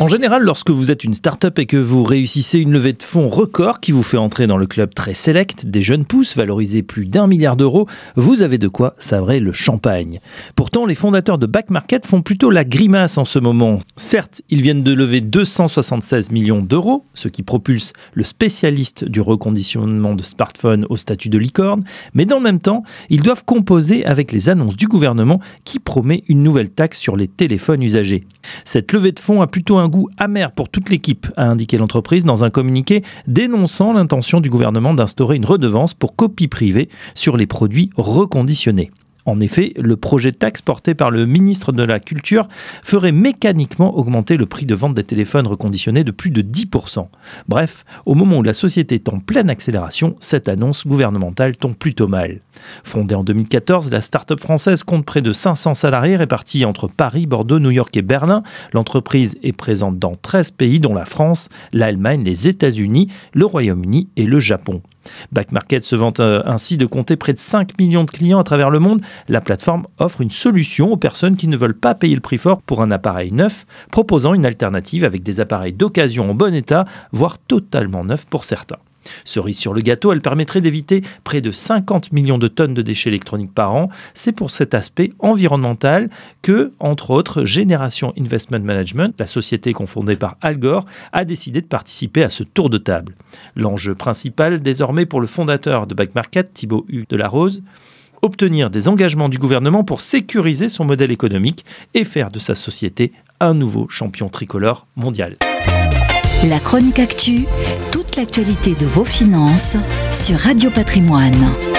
En général, lorsque vous êtes une start-up et que vous réussissez une levée de fonds record qui vous fait entrer dans le club très select des jeunes pousses valorisés plus d'un milliard d'euros, vous avez de quoi savrer le champagne. Pourtant, les fondateurs de Back Market font plutôt la grimace en ce moment. Certes, ils viennent de lever 276 millions d'euros, ce qui propulse le spécialiste du reconditionnement de smartphones au statut de licorne, mais dans le même temps, ils doivent composer avec les annonces du gouvernement qui promet une nouvelle taxe sur les téléphones usagés. Cette levée de fonds a plutôt un goût amer pour toute l'équipe, a indiqué l'entreprise dans un communiqué dénonçant l'intention du gouvernement d'instaurer une redevance pour copie privée sur les produits reconditionnés. En effet, le projet de taxe porté par le ministre de la Culture ferait mécaniquement augmenter le prix de vente des téléphones reconditionnés de plus de 10%. Bref, au moment où la société est en pleine accélération, cette annonce gouvernementale tombe plutôt mal. Fondée en 2014, la start-up française compte près de 500 salariés répartis entre Paris, Bordeaux, New York et Berlin. L'entreprise est présente dans 13 pays dont la France, l'Allemagne, les États-Unis, le Royaume-Uni et le Japon. Back Market se vante euh, ainsi de compter près de 5 millions de clients à travers le monde. La plateforme offre une solution aux personnes qui ne veulent pas payer le prix fort pour un appareil neuf, proposant une alternative avec des appareils d'occasion en bon état, voire totalement neufs pour certains. Cerise sur le gâteau, elle permettrait d'éviter près de 50 millions de tonnes de déchets électroniques par an. C'est pour cet aspect environnemental que, entre autres, Génération Investment Management, la société confondée par Al Gore, a décidé de participer à ce tour de table. L'enjeu principal désormais pour le fondateur de Back Market, Thibaut Hugues de la Rose, obtenir des engagements du gouvernement pour sécuriser son modèle économique et faire de sa société un nouveau champion tricolore mondial. La chronique actu, l'actualité de vos finances sur Radio Patrimoine.